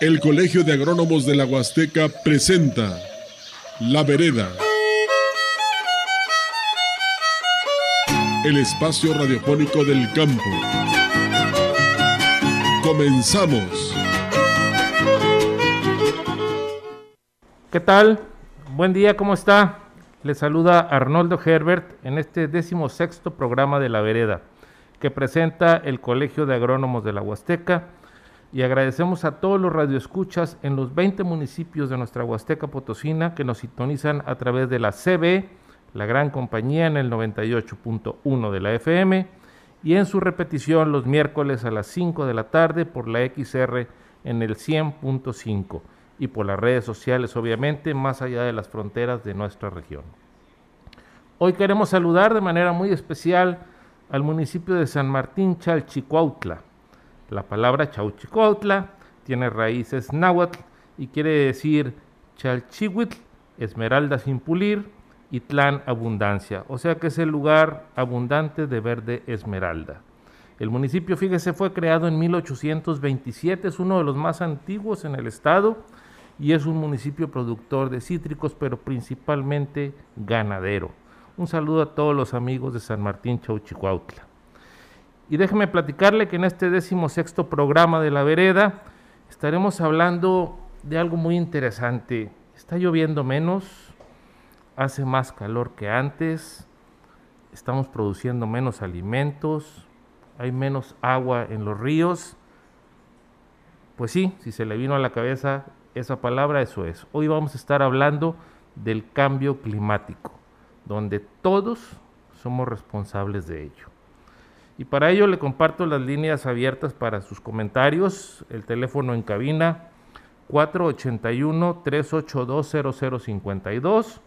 El Colegio de Agrónomos de la Huasteca presenta La Vereda. El espacio radiofónico del campo. Comenzamos. ¿Qué tal? Buen día, ¿cómo está? Le saluda Arnoldo Herbert en este décimo sexto programa de La Vereda, que presenta el Colegio de Agrónomos de la Huasteca y agradecemos a todos los radioescuchas en los 20 municipios de nuestra Huasteca Potosina que nos sintonizan a través de la CB, la gran compañía en el 98.1 de la FM y en su repetición los miércoles a las 5 de la tarde por la XR en el 100.5 y por las redes sociales obviamente más allá de las fronteras de nuestra región. Hoy queremos saludar de manera muy especial al municipio de San Martín Chalchicuautla, la palabra Chauchicuautla tiene raíces náhuatl y quiere decir Chalchihuitl, esmeralda sin pulir, y Tlán abundancia, o sea que es el lugar abundante de verde esmeralda. El municipio, fíjese, fue creado en 1827, es uno de los más antiguos en el estado y es un municipio productor de cítricos, pero principalmente ganadero. Un saludo a todos los amigos de San Martín Chauchicuautla. Y déjeme platicarle que en este décimo sexto programa de La Vereda estaremos hablando de algo muy interesante. Está lloviendo menos, hace más calor que antes, estamos produciendo menos alimentos, hay menos agua en los ríos. Pues sí, si se le vino a la cabeza esa palabra, eso es. Hoy vamos a estar hablando del cambio climático, donde todos somos responsables de ello. Y para ello le comparto las líneas abiertas para sus comentarios, el teléfono en cabina 481-382-0052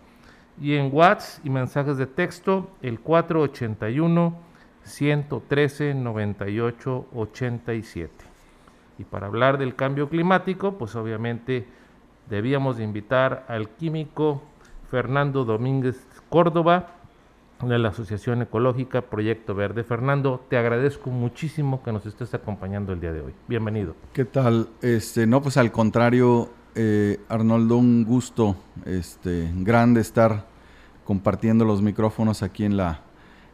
y en WhatsApp y mensajes de texto el 481-113-9887. Y para hablar del cambio climático, pues obviamente debíamos de invitar al químico Fernando Domínguez Córdoba, de la Asociación Ecológica Proyecto Verde. Fernando, te agradezco muchísimo que nos estés acompañando el día de hoy. Bienvenido. ¿Qué tal? Este, no, pues al contrario, eh, Arnoldo, un gusto este, grande estar compartiendo los micrófonos aquí en la,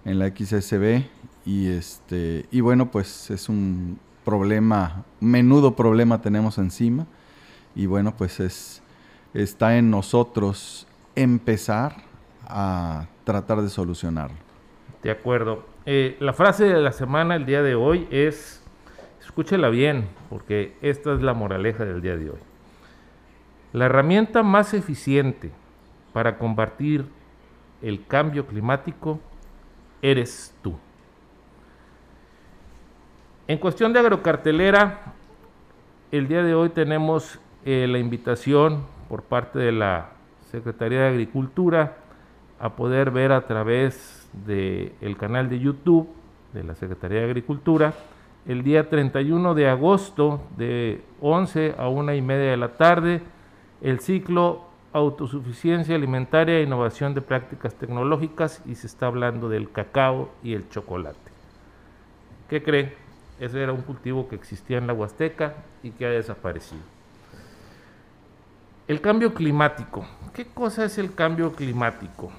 en la XSB. Y, este, y bueno, pues es un problema, menudo problema tenemos encima. Y bueno, pues es, está en nosotros empezar a tratar de solucionarlo. De acuerdo. Eh, la frase de la semana el día de hoy es, escúchela bien, porque esta es la moraleja del día de hoy. La herramienta más eficiente para combatir el cambio climático eres tú. En cuestión de agrocartelera, el día de hoy tenemos eh, la invitación por parte de la Secretaría de Agricultura a poder ver a través del el canal de YouTube de la Secretaría de Agricultura el día 31 de agosto de 11 a 1 y media de la tarde el ciclo autosuficiencia alimentaria e innovación de prácticas tecnológicas y se está hablando del cacao y el chocolate. ¿Qué cree? Ese era un cultivo que existía en la Huasteca y que ha desaparecido. El cambio climático. ¿Qué cosa es el cambio climático?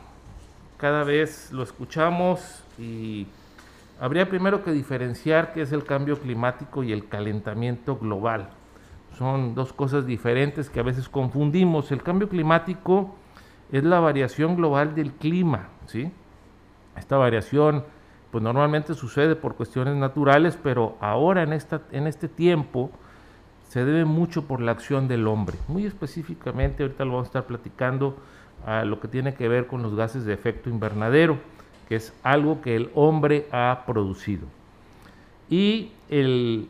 Cada vez lo escuchamos y habría primero que diferenciar qué es el cambio climático y el calentamiento global. Son dos cosas diferentes que a veces confundimos. El cambio climático es la variación global del clima, ¿sí? Esta variación pues normalmente sucede por cuestiones naturales, pero ahora en, esta, en este tiempo se debe mucho por la acción del hombre. Muy específicamente, ahorita lo vamos a estar platicando, a lo que tiene que ver con los gases de efecto invernadero, que es algo que el hombre ha producido. Y el,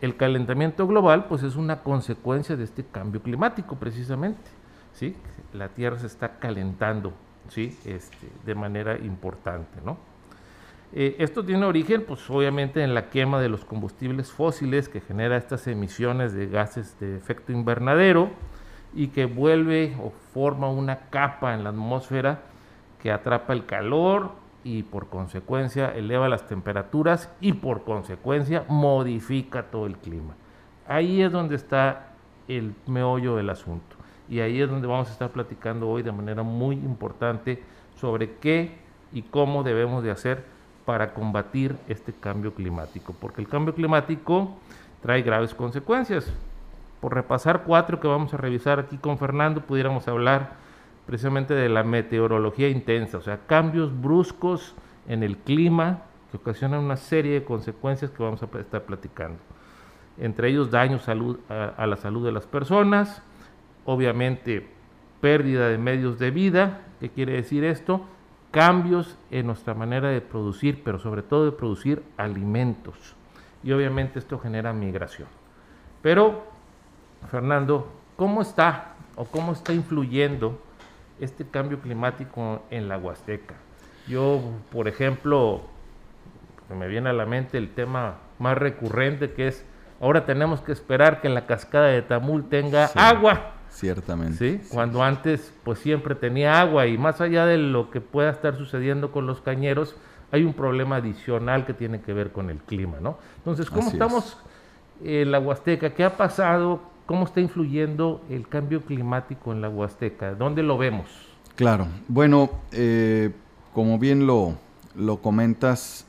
el calentamiento global, pues es una consecuencia de este cambio climático, precisamente. ¿sí? La Tierra se está calentando ¿sí? este, de manera importante. ¿no? Eh, esto tiene origen, pues obviamente, en la quema de los combustibles fósiles que genera estas emisiones de gases de efecto invernadero y que vuelve o forma una capa en la atmósfera que atrapa el calor y por consecuencia eleva las temperaturas y por consecuencia modifica todo el clima. Ahí es donde está el meollo del asunto. Y ahí es donde vamos a estar platicando hoy de manera muy importante sobre qué y cómo debemos de hacer para combatir este cambio climático. Porque el cambio climático trae graves consecuencias. Por repasar cuatro que vamos a revisar aquí con Fernando, pudiéramos hablar precisamente de la meteorología intensa, o sea, cambios bruscos en el clima que ocasionan una serie de consecuencias que vamos a estar platicando. Entre ellos daños salud, a, la salud de las personas, obviamente pérdida de medios de vida, ¿qué quiere decir esto? Cambios en nuestra manera de producir, pero sobre todo de producir alimentos. Y obviamente esto genera migración. Pero Fernando, ¿cómo está o cómo está influyendo este cambio climático en la Huasteca? Yo, por ejemplo, me viene a la mente el tema más recurrente que es, ahora tenemos que esperar que la cascada de Tamul tenga agua. Ciertamente. ¿Sí? Cuando antes pues siempre tenía agua y más allá de lo que pueda estar sucediendo con los cañeros, hay un problema adicional que tiene que ver con el clima, ¿no? Entonces, ¿cómo estamos en la Huasteca? ¿Qué ha pasado? ¿Cómo está influyendo el cambio climático en la Huasteca? ¿Dónde lo vemos? Claro, bueno, eh, como bien lo, lo comentas,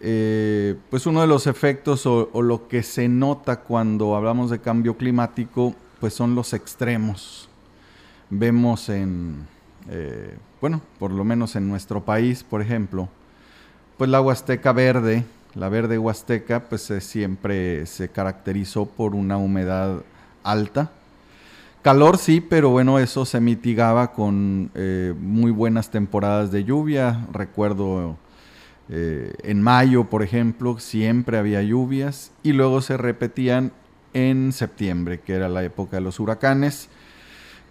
eh, pues uno de los efectos o, lo que se nota cuando hablamos de cambio climático, pues son los extremos. Vemos en, eh, bueno, por lo menos en nuestro país, por ejemplo, pues la Huasteca verde, la verde huasteca pues siempre se caracterizó por una humedad alta. Calor sí, pero bueno, eso se mitigaba con eh, muy buenas temporadas de lluvia. Recuerdo eh, en mayo, por ejemplo, siempre había lluvias y luego se repetían en septiembre, que era la época de los huracanes.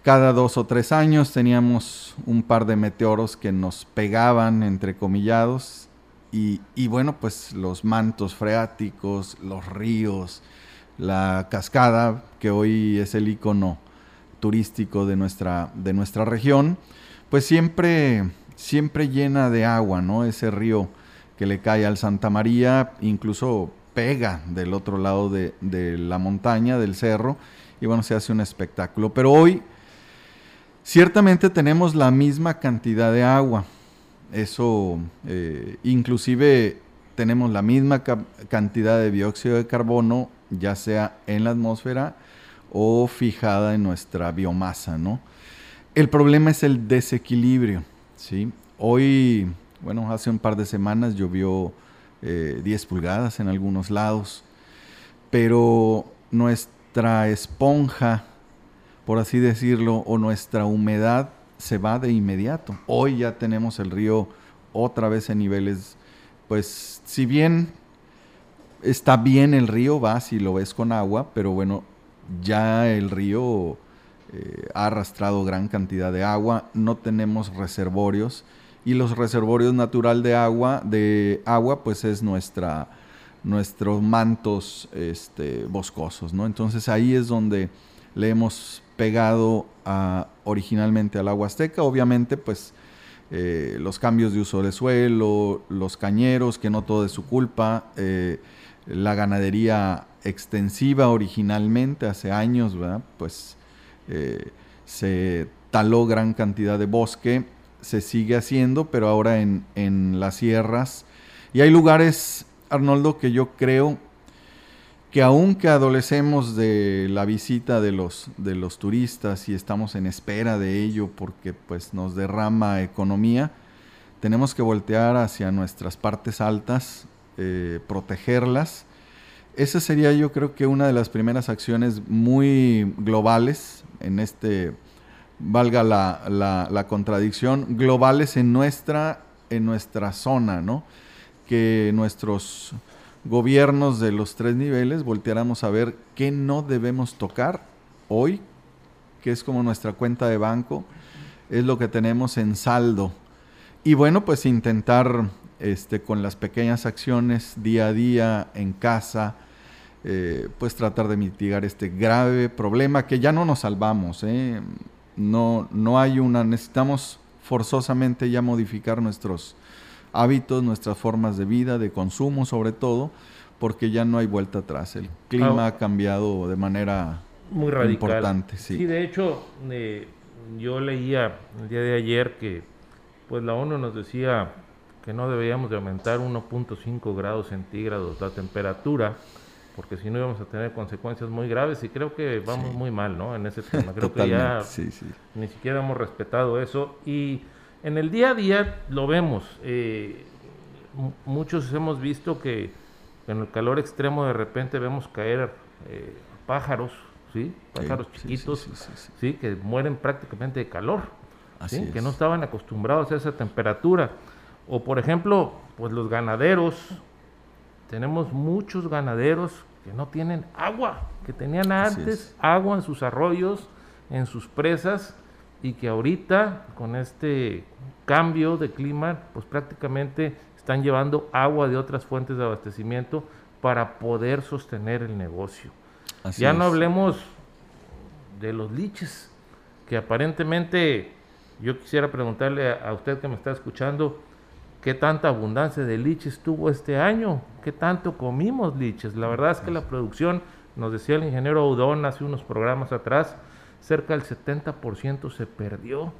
Cada dos o tres años teníamos un par de meteoros que nos pegaban, entre comillados, y, bueno, pues los mantos freáticos, los ríos, la cascada, que hoy es el icono turístico de nuestra, de nuestra región, pues siempre, siempre llena de agua, ¿no? Ese río que le cae al Santa María, incluso pega del otro lado de, de la montaña, del cerro, y bueno, se hace un espectáculo. Pero hoy, ciertamente tenemos la misma cantidad de agua, eso, eh, inclusive tenemos la misma cantidad de dióxido de carbono, ya sea en la atmósfera o fijada en nuestra biomasa, ¿no? El problema es el desequilibrio, ¿sí? Hoy, bueno, hace un par de semanas llovió 10 eh, pulgadas en algunos lados, pero nuestra esponja, por así decirlo, o nuestra humedad se va de inmediato. Hoy ya tenemos el río otra vez en niveles, pues si bien está bien el río, va si lo ves con agua, pero bueno, ya el río eh, ha arrastrado gran cantidad de agua, no tenemos reservorios y los reservorios natural de agua, de agua pues es nuestra nuestros mantos este, boscosos, ¿no? Entonces ahí es donde le hemos pegado originalmente al agua azteca. Obviamente, pues eh, los cambios de uso de suelo, los cañeros, que no todo es su culpa, eh, la ganadería extensiva originalmente, hace años, pues eh, se taló gran cantidad de bosque, se sigue haciendo, pero ahora en, en las sierras. Y hay lugares, Arnoldo, que yo creo que aunque adolecemos de la visita de los, de los turistas y estamos en espera de ello porque pues nos derrama economía, tenemos que voltear hacia nuestras partes altas, eh, protegerlas. Esa sería yo creo que una de las primeras acciones muy globales en este, valga la, la contradicción, globales en nuestra, en nuestra zona, ¿no? Que nuestros gobiernos de los tres niveles volteáramos a ver qué no debemos tocar hoy, que es como nuestra cuenta de banco, es lo que tenemos en saldo. Y bueno, pues intentar este, con las pequeñas acciones día a día en casa, eh, pues tratar de mitigar este grave problema que ya no nos salvamos. ¿eh? No, no hay una, necesitamos forzosamente ya modificar nuestros hábitos, nuestras formas de vida, de consumo sobre todo, porque ya no hay vuelta atrás. El clima Ah. ha cambiado de manera muy radical. importante. Sí. de hecho, eh, yo leía el día de ayer que pues la ONU nos decía que no deberíamos de aumentar 1.5 grados centígrados la temperatura, porque si no íbamos a tener consecuencias muy graves y creo que vamos Sí. muy mal, ¿no? En ese tema. Creo que ya sí, sí. ni siquiera hemos respetado eso y en el día a día lo vemos. eh, mu- muchos hemos visto que en el calor extremo de repente vemos caer eh, pájaros, ¿sí? Pájaros Sí, chiquitos, sí. Que mueren prácticamente de calor, Así ¿sí? Que no estaban acostumbrados a esa temperatura. O por ejemplo, pues los ganaderos, tenemos muchos ganaderos que no tienen agua, que tenían antes es. agua en sus arroyos, en sus presas, y que ahorita con este cambio de clima, pues prácticamente están llevando agua de otras fuentes de abastecimiento para poder sostener el negocio. Así ya es. no hablemos de los liches, que aparentemente yo quisiera preguntarle a, a usted que me está escuchando, ¿qué tanta abundancia de liches tuvo este año? ¿Qué tanto comimos liches? La verdad es que la producción, nos decía el ingeniero Udón hace unos programas atrás, cerca del 70% se perdió.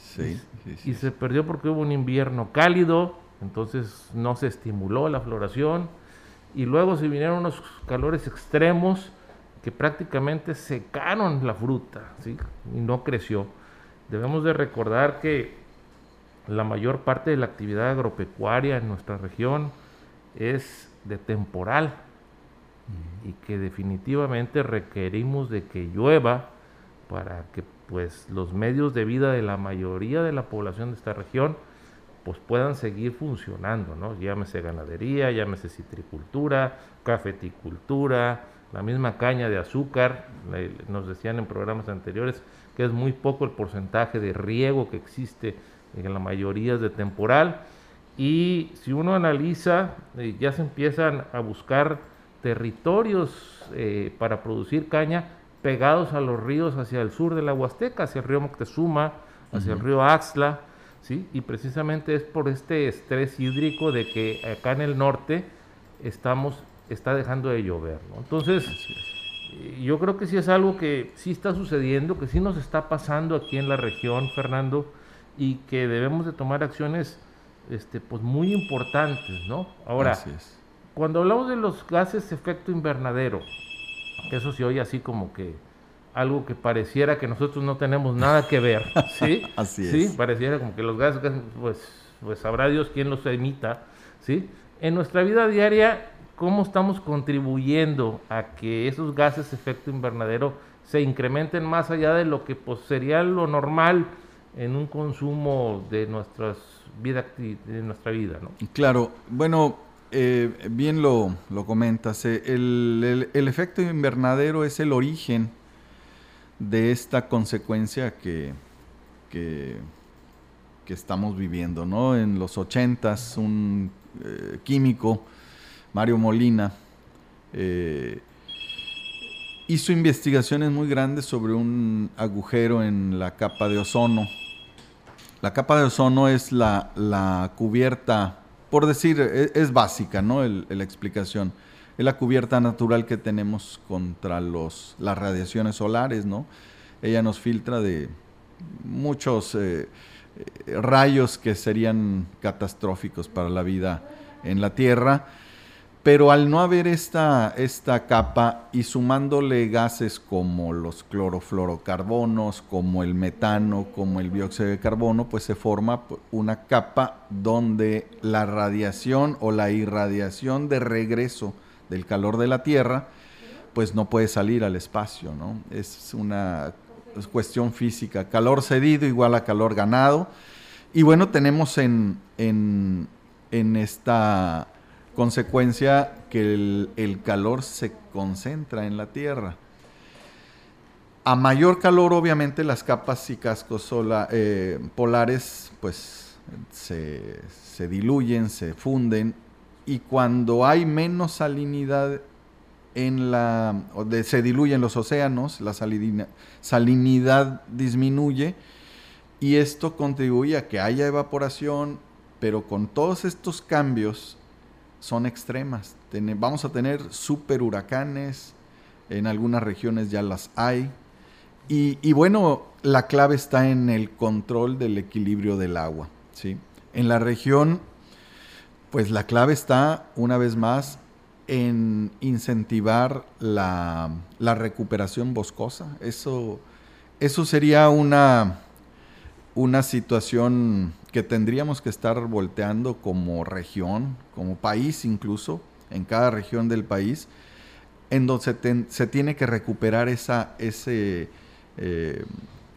Sí, sí, sí. Y se perdió porque hubo un invierno cálido, entonces no se estimuló la floración. Y luego se vinieron unos calores extremos que prácticamente secaron la fruta, ¿sí? Y no creció. Debemos de recordar que la mayor parte de la actividad agropecuaria en nuestra región es de temporal y que definitivamente requerimos de que llueva para que pues los medios de vida de la mayoría de la población de esta región pues puedan seguir funcionando, ¿no? Llámese ganadería, llámese citricultura, cafeticultura, la misma caña de azúcar, nos decían en programas anteriores que es muy poco el porcentaje de riego que existe en la mayoría de temporal y si uno analiza eh, ya se empiezan a buscar territorios eh, para producir caña pegados a los ríos hacia el sur de la Huasteca, hacia el río Moctezuma, hacia el río Axla, ¿sí? Y precisamente es por este estrés hídrico de que acá en el norte estamos, está dejando de llover, ¿no? Entonces, eh, yo creo que sí es algo que sí está sucediendo, que sí nos está pasando aquí en la región, Fernando, y que debemos de tomar acciones este, pues muy importantes, ¿no? Ahora, cuando hablamos de los gases de efecto invernadero, que eso se oye así como que algo que pareciera que nosotros no tenemos nada que ver, ¿sí? Así Sí, es. pareciera como que los gases, pues, pues sabrá Dios quién los emita, ¿sí? En nuestra vida diaria, ¿cómo estamos contribuyendo a que esos gases de efecto invernadero se incrementen más allá de lo que pues, sería lo normal en un consumo de nuestras vida, de nuestra vida, ¿no? Claro, bueno, eh, bien lo, lo comentas. eh, el, efecto invernadero es el origen de esta consecuencia que, que, estamos viviendo, ¿no? En los ochentas, un eh, químico, Mario Molina, hizo investigaciones muy grandes sobre un agujero en la capa de ozono. La capa de ozono es la, la cubierta, por decir, e- es, básica, ¿no? La explicación. Es la cubierta natural que tenemos contra los, las radiaciones solares, ¿no? Ella nos filtra de muchos eh, eh, rayos que serían catastróficos para la vida en la Tierra. Pero al no haber esta, esta capa y sumándole gases como los clorofluorocarbonos, como el metano, como el dióxido de carbono, pues se forma una capa donde la radiación o la irradiación de regreso del calor de la Tierra, pues no puede salir al espacio, ¿no? Es una es cuestión física. Calor cedido igual a calor ganado. Y bueno, tenemos en, en, en esta consecuencia que el, calor se concentra en la Tierra. A mayor calor, obviamente, las capas y cascos eh, polares pues se, se diluyen, se funden y cuando hay menos salinidad en la de- se diluyen los océanos, la salinidad disminuye y esto contribuye a que haya evaporación, pero con todos estos cambios son extremas. vamos a tener super huracanes, en algunas regiones ya las hay. Y, bueno, la clave está en el control del equilibrio del agua. ¿sí? En la región, pues la clave está, una vez más, en incentivar la, recuperación boscosa. Eso, eso sería una, una situación que tendríamos que estar volteando como región, como país incluso, en cada región del país, en donde se, tiene que recuperar esa ese, eh,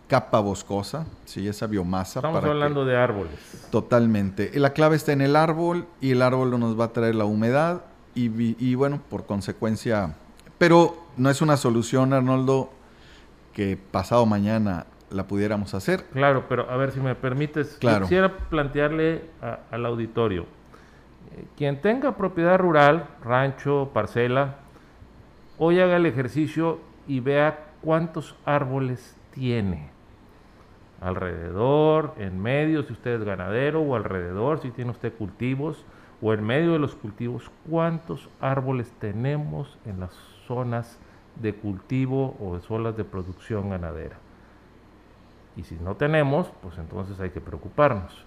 capa boscosa, ¿sí? esa biomasa. Estamos hablando de árboles. Totalmente. La clave está en el árbol y el árbol nos va a traer la humedad y, bueno, por consecuencia, pero no es una solución, Arnoldo, que pasado mañana la pudiéramos hacer. Claro, pero a ver si me permites, quisiera plantearle al auditorio, quien tenga propiedad rural, rancho, parcela, hoy haga el ejercicio y vea cuántos árboles tiene alrededor, en medio, si usted es ganadero, o alrededor, si tiene usted cultivos, o en medio de los cultivos, cuántos árboles tenemos en las zonas de cultivo o de zonas de producción ganadera. Y si no tenemos, pues entonces hay que preocuparnos.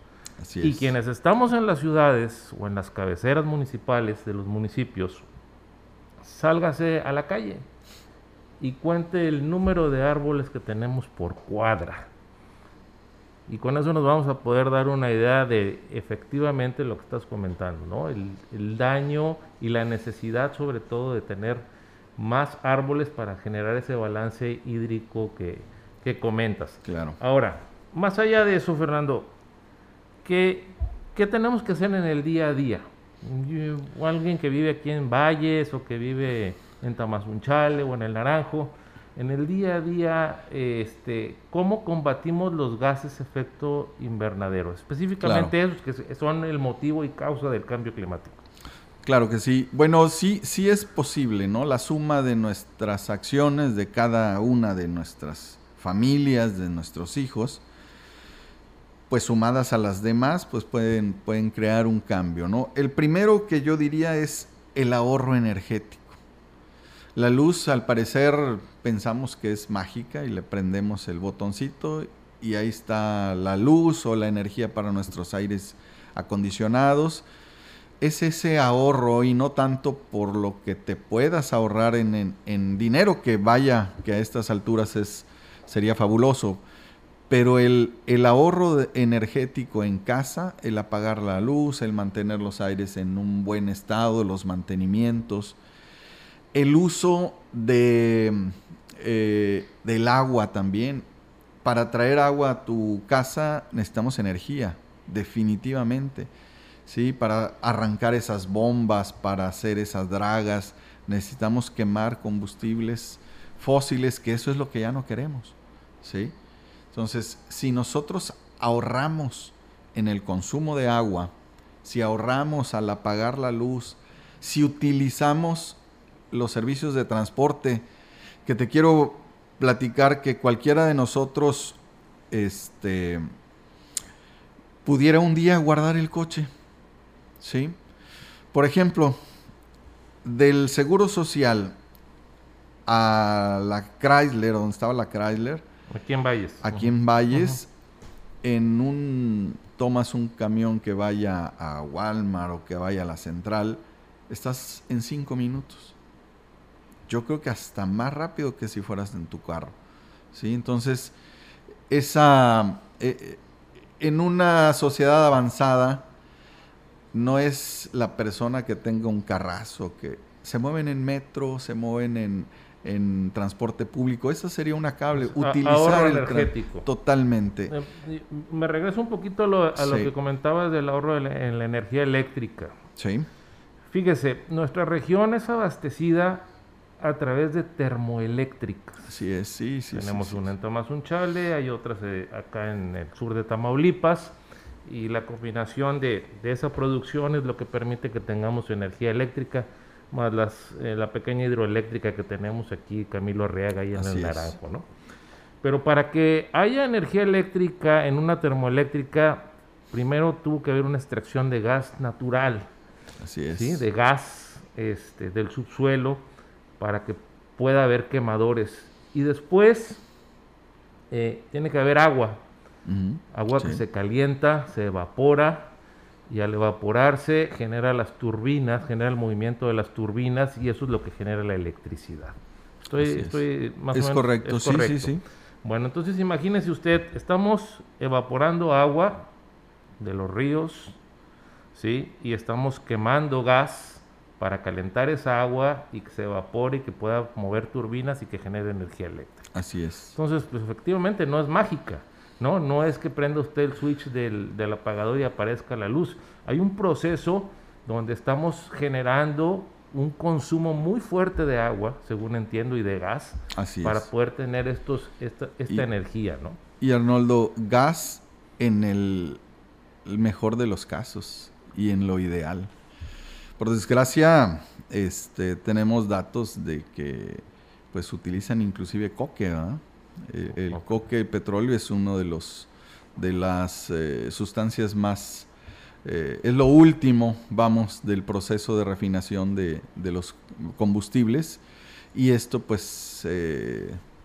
Y quienes estamos en las ciudades o en las cabeceras municipales de los municipios, sálgase a la calle y cuente el número de árboles que tenemos por cuadra y con eso nos vamos a poder dar una idea de efectivamente lo que estás comentando, ¿no? El, daño y la necesidad sobre todo de tener más árboles para generar ese balance hídrico que, que comentas. Claro. Ahora, más allá de eso, Fernando, ¿qué, ¿qué tenemos que hacer en el día a día? alguien que vive aquí en Valles o que vive en Tamazunchale o en el Naranjo, en el día a día, este, ¿cómo combatimos los gases efecto invernadero? Específicamente esos que son el motivo y causa del cambio climático. Claro que sí. Bueno, sí, sí es posible, ¿no? La suma de nuestras acciones, de cada una de nuestras familias, de nuestros hijos, pues sumadas a las demás, pues pueden, pueden crear un cambio, ¿no? El primero que yo diría es el ahorro energético. La luz, al parecer, pensamos que es mágica y le prendemos el botoncito y ahí está la luz o la energía para nuestros aires acondicionados. Es ese ahorro y no tanto por lo que te puedas ahorrar en, dinero, que vaya, que a estas alturas es, sería fabuloso, pero el, el ahorro energético en casa, el apagar la luz, el mantener los aires en un buen estado, los mantenimientos, el uso de, eh, del agua también. Para traer agua a tu casa necesitamos energía, definitivamente. ¿sí? Para arrancar esas bombas, para hacer esas dragas, necesitamos quemar combustibles fósiles, que eso es lo que ya no queremos. ¿sí? Entonces, si nosotros ahorramos en el consumo de agua, si ahorramos al apagar la luz, si utilizamos los servicios de transporte, que te quiero platicar que cualquiera de nosotros este, pudiera un día guardar el coche. ¿Sí? Por ejemplo, del seguro social a la Chrysler, donde estaba la Chrysler. Aquí en Valles. Aquí en Valles, en un tomas un camión que vaya a Walmart o que vaya a la central, estás en cinco minutos yo creo que hasta más rápido que si fueras en tu carro. ¿sí? Entonces, esa, eh, eh, en una sociedad avanzada, no es la persona que tenga un carrazo, que se mueven en metro, se mueven en, en transporte público. Esa sería una cable. Utilizar el energético. Totalmente. Eh, me regreso un poquito a lo, que comentabas del ahorro en la energía eléctrica. Sí. Fíjese, nuestra región es abastecida a través de termoeléctricas. Así es, sí, sí. Tenemos una en Tamazunchale, hay otras eh, acá en el sur de Tamaulipas, y la combinación de, esa producción es lo que permite que tengamos energía eléctrica, más las, eh, la pequeña hidroeléctrica que tenemos aquí, Camilo Arriaga, ahí en el Naranjo, ¿no? Pero para que haya energía eléctrica en una termoeléctrica, primero tuvo que haber una extracción de gas natural. Así es. ¿sí? De gas este, del subsuelo para que pueda haber quemadores. Y después eh, tiene que haber agua, agua que se calienta, se evapora y al evaporarse genera las turbinas, genera el movimiento de las turbinas y eso es lo que genera la electricidad. Estoy, estoy más o menos, correcto, es correcto, sí, sí, sí. Bueno, entonces imagínese usted, estamos evaporando agua de los ríos, ¿sí? Y estamos quemando gas para calentar esa agua y que se evapore y que pueda mover turbinas y que genere energía eléctrica. Así es. Entonces, pues efectivamente no es mágica, ¿no? No es que prenda usted el switch del, del apagador y aparezca la luz. Hay un proceso donde estamos generando un consumo muy fuerte de agua, según entiendo, y de gas, para poder tener estos, esta, esta energía, ¿no? Y Arnoldo, gas en el, mejor de los casos y en lo ideal. Por desgracia, este, tenemos datos de que pues utilizan inclusive coque, eh, El, coque, el petróleo es uno de los de las eh, sustancias más eh, es lo último, vamos, del proceso de refinación de, los combustibles y esto pues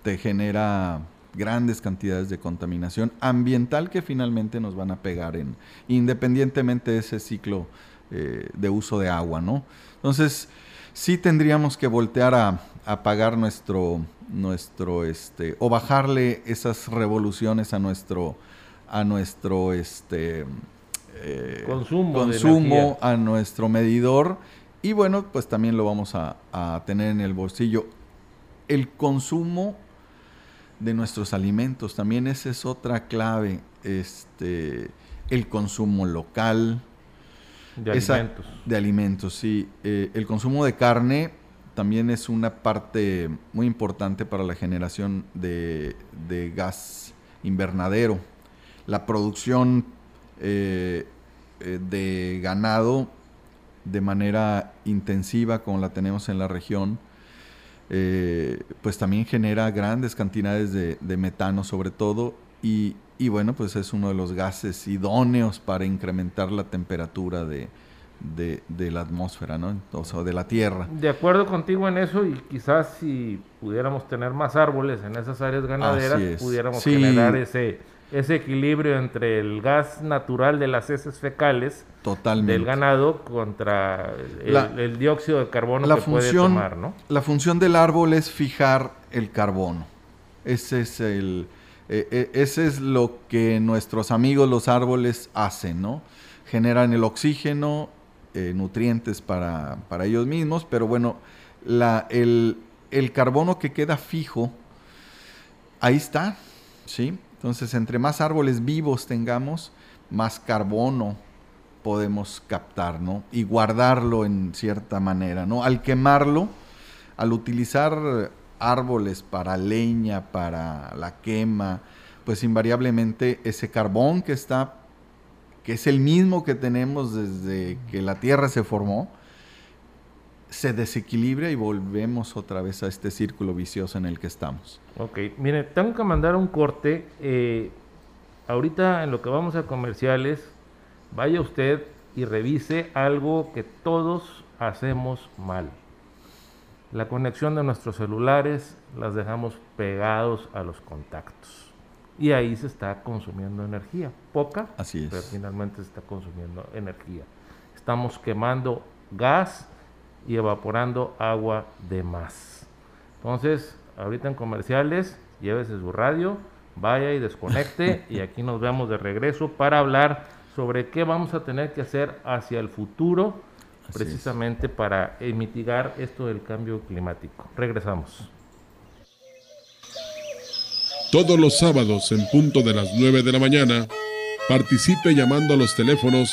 te genera grandes cantidades de contaminación ambiental que finalmente nos van a pegar en independientemente de ese ciclo de uso de agua, ¿no? Entonces, sí tendríamos que voltear a, a pagar nuestro, nuestro, este, o bajarle esas revoluciones a nuestro, a nuestro, este, eh, consumo, consumo a nuestro medidor y bueno, pues también lo vamos a, tener en el bolsillo. El consumo de nuestros alimentos, también esa es otra clave, este, el consumo local. De alimentos. De alimentos, sí. Eh, el consumo de carne también es una parte muy importante para la generación de, gas invernadero. La producción eh, eh, de ganado de manera intensiva como la tenemos en la región, eh, pues también genera grandes cantidades de, metano sobre todo y, bueno, pues es uno de los gases idóneos para incrementar la temperatura de, la atmósfera, ¿no? O sea, de la Tierra. De acuerdo contigo en eso y quizás si pudiéramos tener más árboles en esas áreas ganaderas, pudiéramos generar ese ese equilibrio entre el gas natural de las heces fecales del ganado contra el, dióxido de carbono que puede tomar, ¿no? La función del árbol es fijar el carbono. Ese es el eh, eh, ese es lo que nuestros amigos los árboles hacen, ¿no? Generan el oxígeno, eh, nutrientes para, para, ellos mismos, pero bueno, la, el, el carbono que queda fijo, ahí está, ¿sí? Entonces, entre más árboles vivos tengamos, más carbono podemos captar, ¿no? Y guardarlo en cierta manera, ¿no? Al quemarlo, al utilizar árboles para leña, para la quema, pues invariablemente ese carbón que está, que es el mismo que tenemos desde que la Tierra se formó, se desequilibra y volvemos otra vez a este círculo vicioso en el que estamos. Ok, mire, tengo que mandar un corte. Eh, ahorita en lo que vamos a comerciales, vaya usted y revise algo que todos hacemos mal. La conexión de nuestros celulares las dejamos pegados a los contactos. Y ahí se está consumiendo energía. Poca, Así es. pero finalmente se está consumiendo energía. Estamos quemando gas y evaporando agua de más. Entonces, ahorita en comerciales, llévese su radio, vaya y desconecte y aquí nos vemos de regreso para hablar sobre qué vamos a tener que hacer hacia el futuro precisamente para eh, mitigar esto del cambio climático. Regresamos. Todos los sábados en punto de las 9 de la mañana, participe llamando a los teléfonos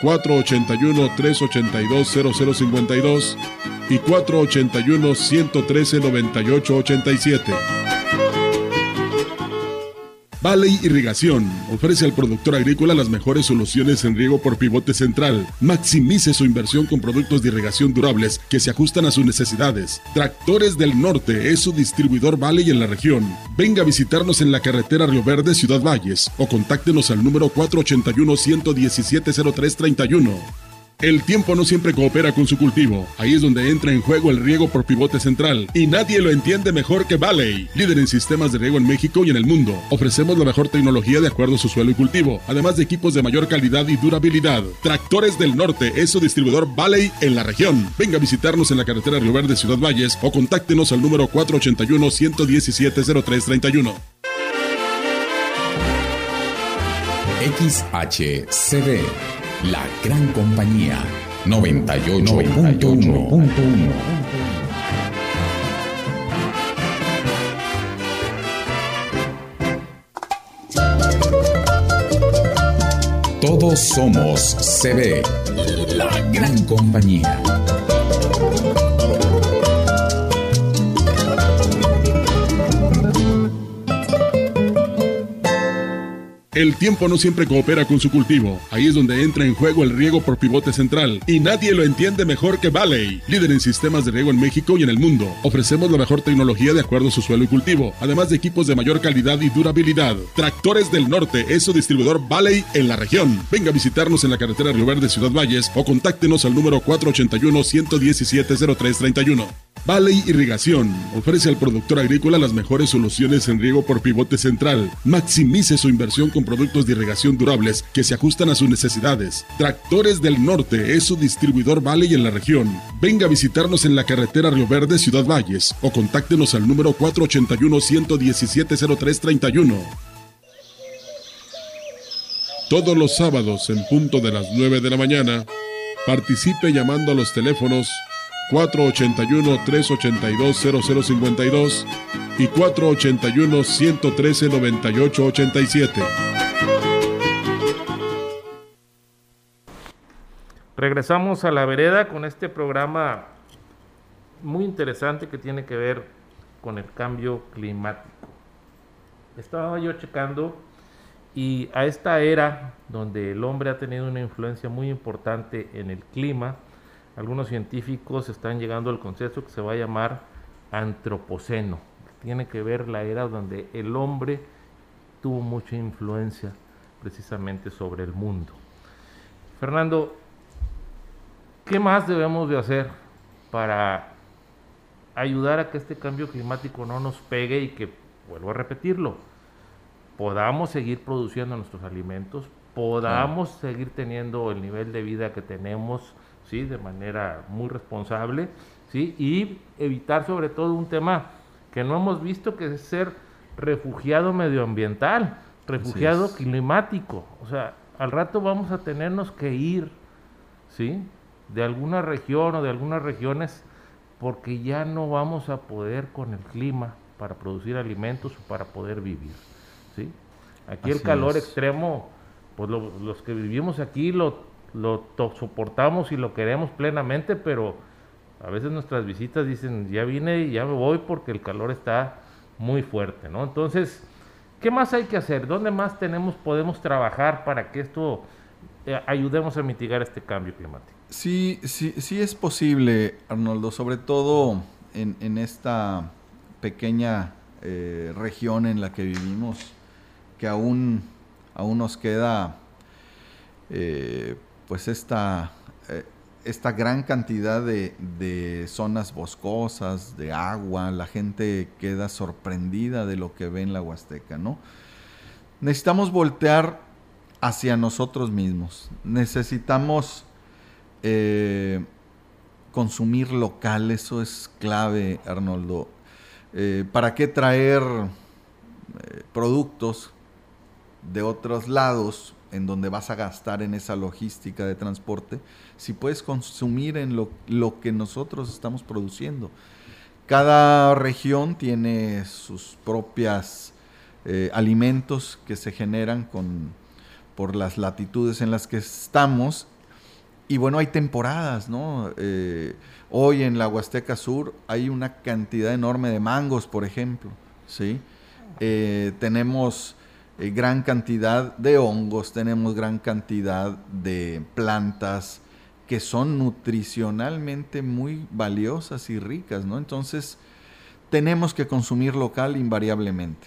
481-382-0052 y 481-113-9887. Valley Irrigación ofrece al productor agrícola las mejores soluciones en riego por pivote central. Maximice su inversión con productos de irrigación durables que se ajustan a sus necesidades. Tractores del Norte es su distribuidor Valley en la región. Venga a visitarnos en la carretera Río Verde, Ciudad Valles o contáctenos al número 481 117 0331. El tiempo no siempre coopera con su cultivo. Ahí es donde entra en juego el riego por pivote central. Y nadie lo entiende mejor que Valley, líder en sistemas de riego en México y en el mundo. Ofrecemos la mejor tecnología de acuerdo a su suelo y cultivo, además de equipos de mayor calidad y durabilidad. Tractores del Norte es su distribuidor Valley en la región. Venga a visitarnos en la carretera Río Verde Ciudad Valles o contáctenos al número 481 117 0331. XHCD, la gran compañía, 98.1. Todos somos CB, la gran compañía. El tiempo no siempre coopera con su cultivo. Ahí es donde entra en juego el riego por pivote central. Y nadie lo entiende mejor que Valley, líder en sistemas de riego en México y en el mundo. Ofrecemos la mejor tecnología de acuerdo a su suelo y cultivo, además de equipos de mayor calidad y durabilidad. Tractores del Norte es su distribuidor Valley en la región. Venga a visitarnos en la carretera Río Verde Ciudad Valles o contáctenos al número 481 117 0331. Valley Irrigación ofrece al productor agrícola las mejores soluciones en riego por pivote central. Maximice su inversión con productos de irrigación durables que se ajustan a sus necesidades. Tractores del Norte es su distribuidor Valley en la región. Venga a visitarnos en la carretera Río Verde Ciudad Valles o contáctenos al número 481 117 0331. Todos los sábados en punto de las 9 de la mañana, participe llamando a los teléfonos 481-382-0052 y 481-113-9887. Regresamos a la vereda con este programa muy interesante que tiene que ver con el cambio climático. Estaba yo checando y a esta era donde el hombre ha tenido una influencia muy importante en el clima, algunos científicos están llegando al concepto que se va a llamar antropoceno. Tiene que ver la era donde el hombre tuvo mucha influencia precisamente sobre el mundo. Fernando, ¿qué más debemos de hacer para ayudar a que este cambio climático no nos pegue y que, vuelvo a repetirlo, podamos seguir produciendo nuestros alimentos, podamos seguir teniendo el nivel de vida que tenemos, ¿sí? de manera muy responsable ¿sí? y evitar sobre todo un tema que no hemos visto que es ser refugiado medioambiental, refugiado climático. O sea, al rato vamos a tenernos que ir ¿sí? de alguna región o de algunas regiones porque ya no vamos a poder con el clima para producir alimentos o para poder vivir. ¿sí? Aquí el calor extremo, pues los que vivimos aquí lo lo soportamos y lo queremos plenamente, pero a veces nuestras visitas dicen, ya vine y ya me voy porque el calor está muy fuerte, ¿no? Entonces, ¿qué más hay que hacer? ¿Dónde más tenemos, podemos trabajar para que esto eh, ayudemos a mitigar este cambio climático? Sí, sí, sí es posible, Arnoldo, sobre todo en, esta pequeña eh, región en la que vivimos, que aún, aún nos queda eh, pues esta, eh, esta gran cantidad de, zonas boscosas, de agua, la gente queda sorprendida de lo que ve en la Huasteca, ¿no? Necesitamos voltear hacia nosotros mismos, necesitamos eh, consumir local, eso es clave, Arnoldo. Eh, ¿Para qué traer productos de otros lados en donde vas a gastar en esa logística de transporte, si puedes consumir en lo, lo que nosotros estamos produciendo. Cada región tiene sus propias eh, alimentos que se generan con, por las latitudes en las que estamos. Y bueno, hay temporadas, ¿no? Eh, hoy en la Huasteca Sur hay una cantidad enorme de mangos, por ejemplo, ¿sí? Eh, tenemos eh, gran cantidad de hongos, tenemos gran cantidad de plantas que son nutricionalmente muy valiosas y ricas, ¿no? Entonces, tenemos que consumir local invariablemente.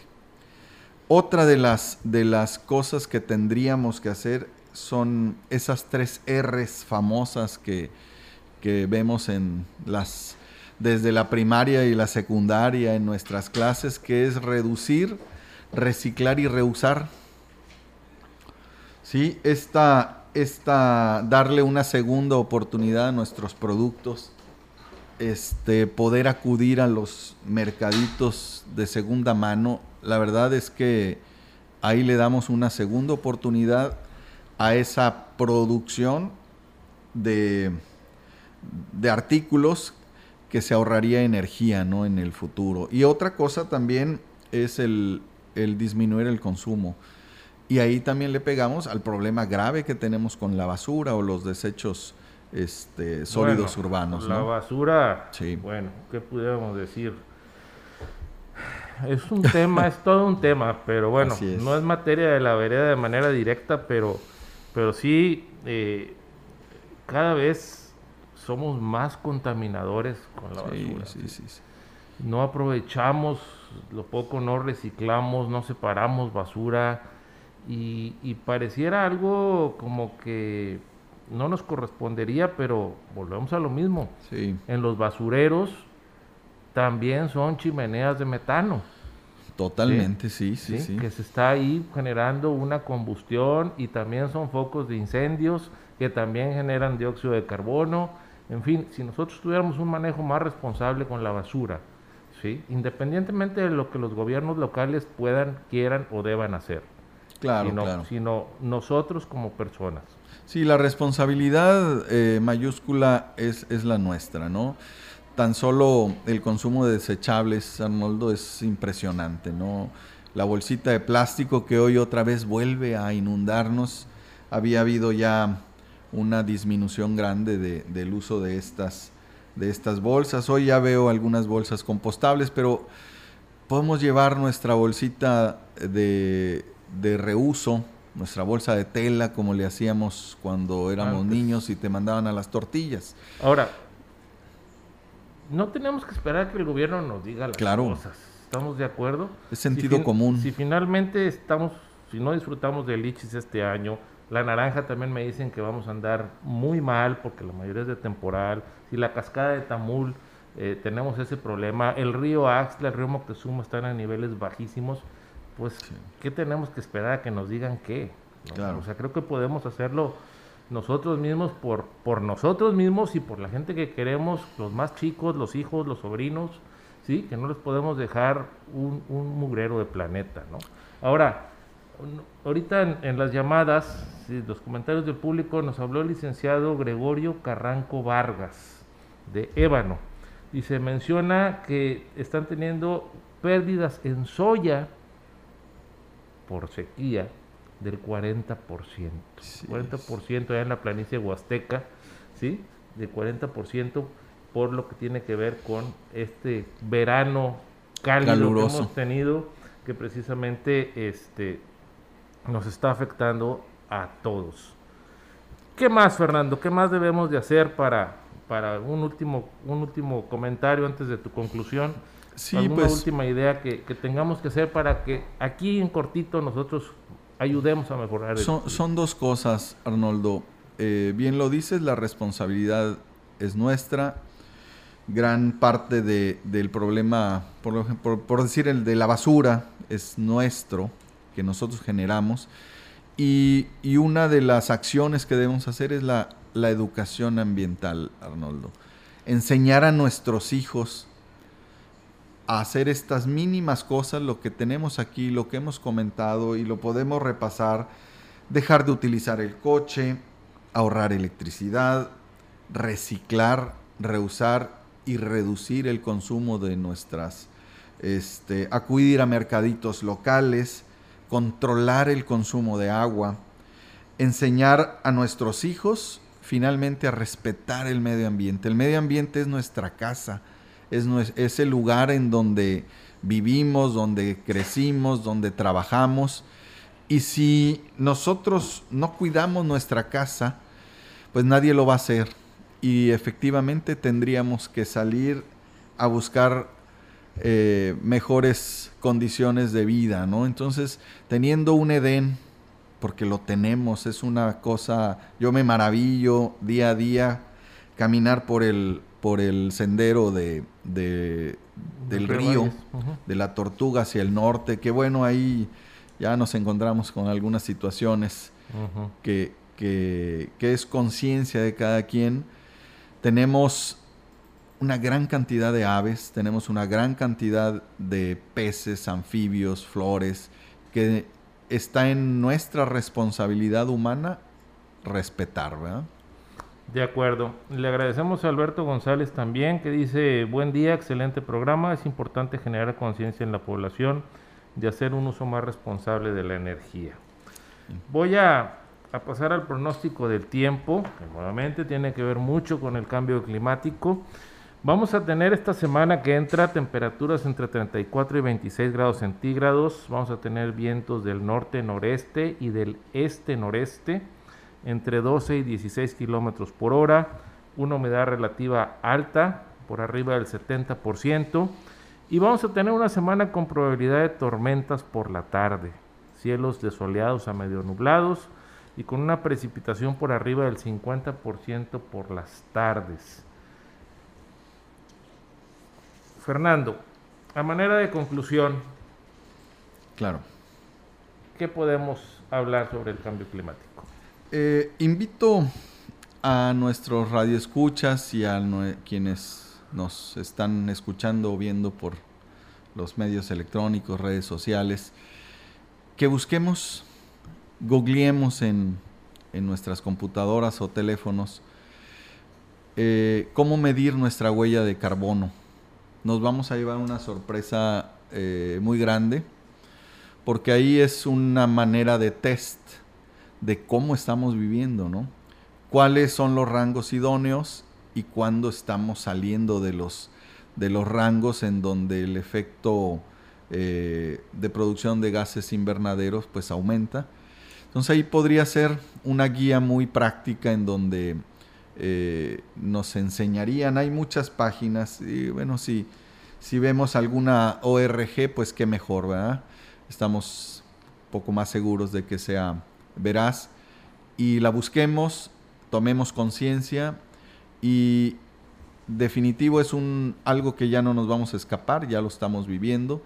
Otra de las, de las cosas que tendríamos que hacer son esas tres R's famosas que, que vemos en las desde la primaria y la secundaria en nuestras clases, que es reducir, reciclar y reusar. ¿Sí? Esta, esta, darle una segunda oportunidad a nuestros productos, este, poder acudir a los mercaditos de segunda mano, la verdad es que ahí le damos una segunda oportunidad a esa producción de, de artículos que se ahorraría energía ¿no? en el futuro. Y otra cosa también es el, disminuir el consumo. Y ahí también le pegamos al problema grave que tenemos con la basura o los desechos este, sólidos urbanos. La basura, sí. bueno, ¿qué pudiéramos decir? Es un tema, es todo un tema, pero bueno, no es materia de la vereda de manera directa, pero, pero sí, eh, cada vez somos más contaminadores con la basura. no aprovechamos lo poco, no reciclamos, no separamos basura y, pareciera algo como que no nos correspondería, pero volvemos a lo mismo. En los basureros también son chimeneas de metano. Totalmente, sí, sí, sí, Que se está ahí generando una combustión y también son focos de incendios que también generan dióxido de carbono en fin, si nosotros tuviéramos un manejo más responsable con la basura, ¿sí? independientemente de lo que los gobiernos locales puedan, quieran o deban hacer. Claro, sino, claro. sino nosotros como personas. Sí, la responsabilidad eh, mayúscula es, es la nuestra, ¿no? Tan solo el consumo de desechables, Arnoldo, es impresionante, ¿no? La bolsita de plástico que hoy otra vez vuelve a inundarnos. Había habido ya una disminución grande del uso de estas, de estas bolsas. Hoy ya veo algunas bolsas compostables, pero podemos llevar nuestra bolsita de, de reuso, nuestra bolsa de tela, como le hacíamos cuando éramos niños y te mandaban a las tortillas. Ahora, no tenemos que esperar que el gobierno nos diga las cosas. ¿Estamos de acuerdo? Es sentido común. Si finalmente estamos, si no disfrutamos del lichis este año, la naranja también me dicen que vamos a andar muy mal porque la mayoría es de temporal. Si la cascada de Tamul eh, tenemos ese problema, el río Axla, el río Moctezuma están a niveles bajísimos, pues ¿qué tenemos que esperar a que nos digan qué? O sea, creo que podemos hacerlo nosotros mismos por, por nosotros mismos y por la gente que queremos, los más chicos, los hijos, los sobrinos, ¿sí? Que no les podemos dejar un, un mugrero de planeta, ¿no? Ahora, ahorita en, las llamadas, los comentarios del público, nos habló el licenciado Gregorio Carranco Vargas, de Ébano, y se menciona que están teniendo pérdidas en soya por sequía del 40%. 40% allá en la planicie huasteca, ¿sí? De 40% por lo que tiene que ver con este verano cálido que hemos tenido, que precisamente este, nos está afectando a todos. ¿Qué más, Fernando? ¿Qué más debemos de hacer para, para un, último, un último comentario antes de tu conclusión? Sí, ¿Alguna pues, última idea que, tengamos que hacer para que aquí en cortito nosotros ayudemos a mejorar? Son, son dos cosas, Arnoldo. Eh, bien lo dices, la responsabilidad es nuestra. Gran parte de, del problema, por, por, por decir el de la basura, es nuestro que nosotros generamos. Y, una de las acciones que debemos hacer es la, la educación ambiental, Arnoldo. Enseñar a nuestros hijos a hacer estas mínimas cosas, lo que tenemos aquí, lo que hemos comentado y lo podemos repasar, dejar de utilizar el coche, ahorrar electricidad, reciclar, reusar y reducir el consumo de nuestras, este, acudir a mercaditos locales, controlar el consumo de agua, enseñar a nuestros hijos finalmente a respetar el medio ambiente. El medio ambiente es nuestra casa, es, es el lugar en donde vivimos, donde crecimos, donde trabajamos. Y si nosotros no cuidamos nuestra casa, pues nadie lo va a hacer. Y efectivamente tendríamos que salir a buscar eh, mejores condiciones de vida, ¿no? Entonces, teniendo un Edén porque lo tenemos, es una cosa, yo me maravillo día a día caminar por el, por el sendero de, del río, de la tortuga hacia el norte, que bueno, ahí ya nos encontramos con algunas situaciones que, que, que, es conciencia de cada quien. Tenemos una gran cantidad de aves, tenemos una gran cantidad de peces, anfibios, flores, que está en nuestra responsabilidad humana respetar, ¿verdad? De acuerdo. Le agradecemos a Alberto González también, que dice, buen día, excelente programa. Es importante generar conciencia en la población de hacer un uso más responsable de la energía. Voy a, a, pasar al pronóstico del tiempo, que nuevamente tiene que ver mucho con el cambio climático. Vamos a tener esta semana que entra temperaturas entre 34 y 26 grados centígrados. Vamos a tener vientos del norte-noreste y del este-noreste entre 12 y 16 kilómetros por hora. Una humedad relativa alta, por arriba del 70%. Y vamos a tener una semana con probabilidad de tormentas por la tarde. Cielos desoleados a medio nublados y con una precipitación por arriba del 50% por las tardes. Fernando, a manera de conclusión, claro. ¿qué podemos hablar sobre el cambio climático? Eh, invito a nuestros radioescuchas y a quienes nos están escuchando o viendo por los medios electrónicos, redes sociales, que busquemos, googleemos en, nuestras computadoras o teléfonos eh, cómo medir nuestra huella de carbono nos vamos a llevar una sorpresa eh, muy grande, porque ahí es una manera de test de cómo estamos viviendo, ¿no? Cuáles son los rangos idóneos y cuándo estamos saliendo de los, de los rangos en donde el efecto eh, de producción de gases invernaderos pues aumenta. Entonces ahí podría ser una guía muy práctica en donde eh, nos enseñarían. Hay muchas páginas y bueno, si, si vemos alguna ORG, pues qué mejor, ¿verdad? Estamos poco más seguros de que sea veraz y la busquemos, tomemos conciencia y definitivo es un algo que ya no nos vamos a escapar, ya lo estamos viviendo,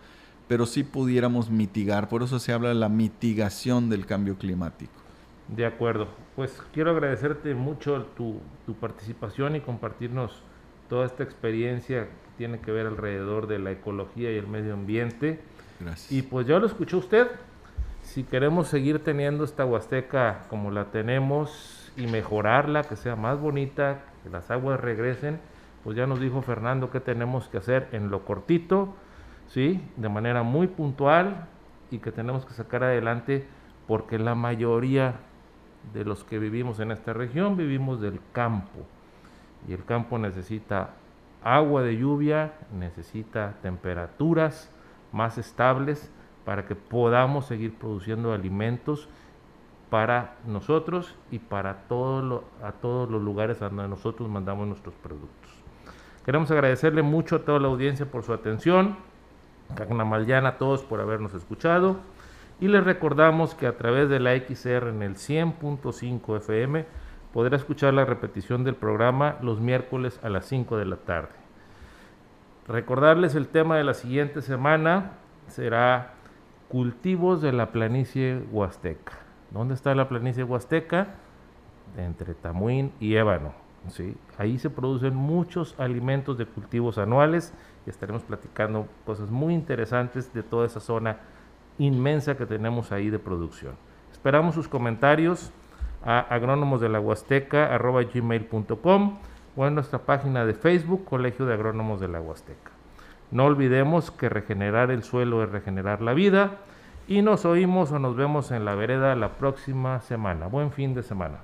pero sí pudiéramos mitigar, por eso se habla de la mitigación del cambio climático. De acuerdo. Pues quiero agradecerte mucho tu, participación y compartirnos toda esta experiencia que tiene que ver alrededor de la ecología y el medio ambiente. Gracias. Y pues ya lo escuchó usted. Si queremos seguir teniendo esta Huasteca como la tenemos y mejorarla, que sea más bonita, que las aguas regresen, pues ya nos dijo Fernando que tenemos que hacer en lo cortito, ¿sí? De manera muy puntual y que tenemos que sacar adelante porque la mayoría de los que vivimos en esta región vivimos del campo y el campo necesita agua de lluvia, necesita temperaturas más estables para que podamos seguir produciendo alimentos para nosotros y para a todos los lugares donde nosotros mandamos nuestros productos. Queremos agradecerle mucho a toda la audiencia por su atención, mañana a todos por habernos escuchado. Y les recordamos que a través de la XR en el 100.5 FM podrá escuchar la repetición del programa los miércoles a las 5 de la tarde. Recordarles el tema de la siguiente semana será cultivos de la planicie huasteca. ¿Dónde está la planicie huasteca? Entre Tamuín y Ébano. ¿sí? Ahí se producen muchos alimentos de cultivos anuales y estaremos platicando cosas muy interesantes de toda esa zona inmensa que tenemos ahí de producción. Esperamos sus comentarios a agrónomos o en nuestra página de Facebook Colegio de Agrónomos de la Huasteca. No olvidemos que regenerar el suelo es regenerar la vida y nos oímos o nos vemos en la vereda la próxima semana. Buen fin de semana.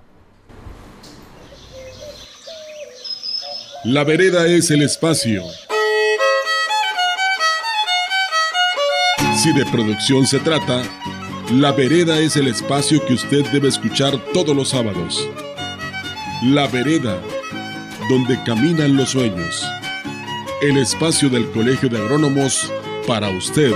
La vereda es el espacio Si de producción se trata, La Vereda es el espacio que usted debe escuchar todos los sábados. La Vereda, donde caminan los sueños. El espacio del Colegio de Agrónomos para usted.